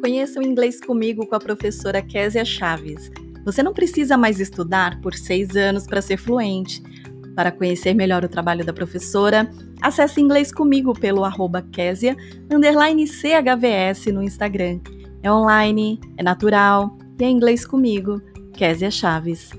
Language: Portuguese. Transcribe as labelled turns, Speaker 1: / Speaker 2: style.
Speaker 1: Conheça o inglês comigo com a professora Késia Chaves. Você não precisa mais estudar por seis anos para ser fluente. Para conhecer melhor o trabalho da professora, acesse inglês comigo pelo arroba Késia, CHVS no Instagram. É online, é natural e é inglês comigo, Késia Chaves.